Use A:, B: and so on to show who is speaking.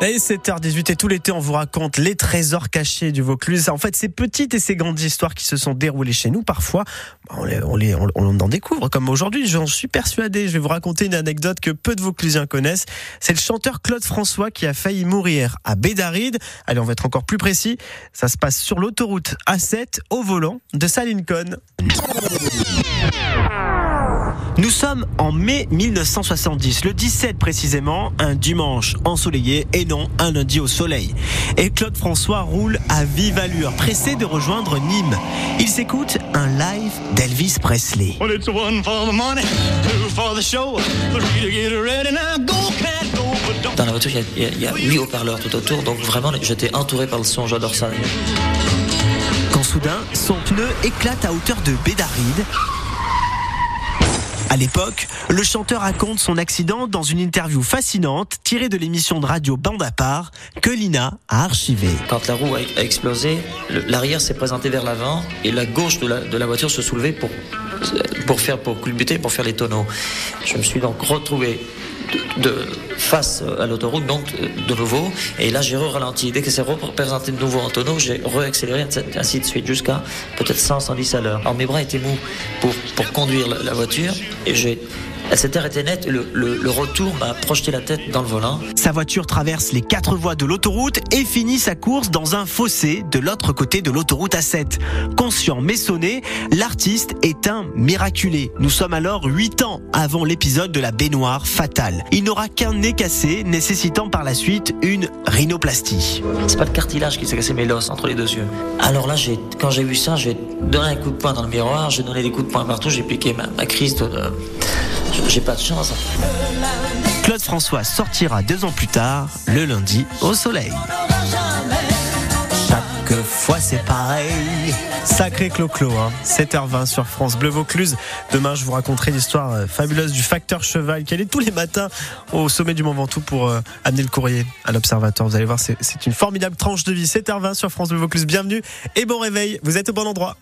A: Et 7h18 et tout l'été on vous raconte les trésors cachés du Vaucluse. En fait, ces petites et ces grandes histoires qui se sont déroulées chez nous, parfois, on, les, on, on, en découvre. Comme aujourd'hui, j'en suis persuadé. Je vais vous raconter une anecdote que peu de Vauclusiens connaissent. C'est le chanteur Claude François qui a failli mourir à Bédaride. Allez, on va être encore plus précis. Ça se passe sur l'autoroute A7 au volant de Salincon. Nous sommes en mai 1970, le 17 précisément, un dimanche ensoleillé et non un lundi au soleil. Et Claude François roule à vive allure, pressé de rejoindre Nîmes. Il s'écoute un live d'Elvis Presley.
B: Dans la voiture, il y a, huit haut-parleurs tout autour, donc vraiment j'étais entouré par le son, j'adore ça.
A: Quand soudain, son pneu éclate à hauteur de Bédaride à l'époque, le chanteur raconte son accident dans une interview fascinante tirée de l'émission de radio Bande à part que Lina a archivée.
B: Quand la roue a explosé, l'arrière s'est présenté vers l'avant et la gauche de la, de la voiture se soulevait pour, pour faire pour culbuter, pour faire les tonneaux. Je me suis donc retrouvé face à l'autoroute, donc de nouveau. Et là, j'ai re-ralenti. Dès que c'est représenté de nouveau en tonneau, j'ai re-accéléré, ainsi de suite, jusqu'à peut-être 100, 110 à l'heure. Alors mes bras étaient mous pour, pour conduire la voiture et j'ai elle s'est arrêtée net et le, retour m'a projeté la tête dans le volant.
A: Sa voiture traverse les quatre voies de l'autoroute et finit sa course dans un fossé de l'autre côté de l'autoroute A7. Conscient mais sonné, l'artiste est un miraculé. Nous sommes alors 8 ans avant l'épisode de la baignoire fatale. Il n'aura qu'un nez cassé, nécessitant par la suite une rhinoplastie.
B: C'est pas le cartilage qui s'est cassé, mais l'os entre les deux yeux. Alors là, quand j'ai vu ça, j'ai donné un coup de poing dans le miroir, j'ai donné des coups de poing partout, j'ai piqué ma, crise de j'ai pas de chance.
A: Claude François sortira deux ans plus tard, le lundi, au soleil. Chaque fois c'est pareil. Sacré Clo-Clo, hein. 7h20 sur France Bleu Vaucluse. Demain, je vous raconterai l'histoire euh, fabuleuse du facteur cheval qui allait tous les matins au sommet du Mont Ventoux pour euh, amener le courrier à l'observateur. Vous allez voir, c'est une formidable tranche de vie. 7h20 sur France Bleu Vaucluse. Bienvenue et bon réveil. Vous êtes au bon endroit.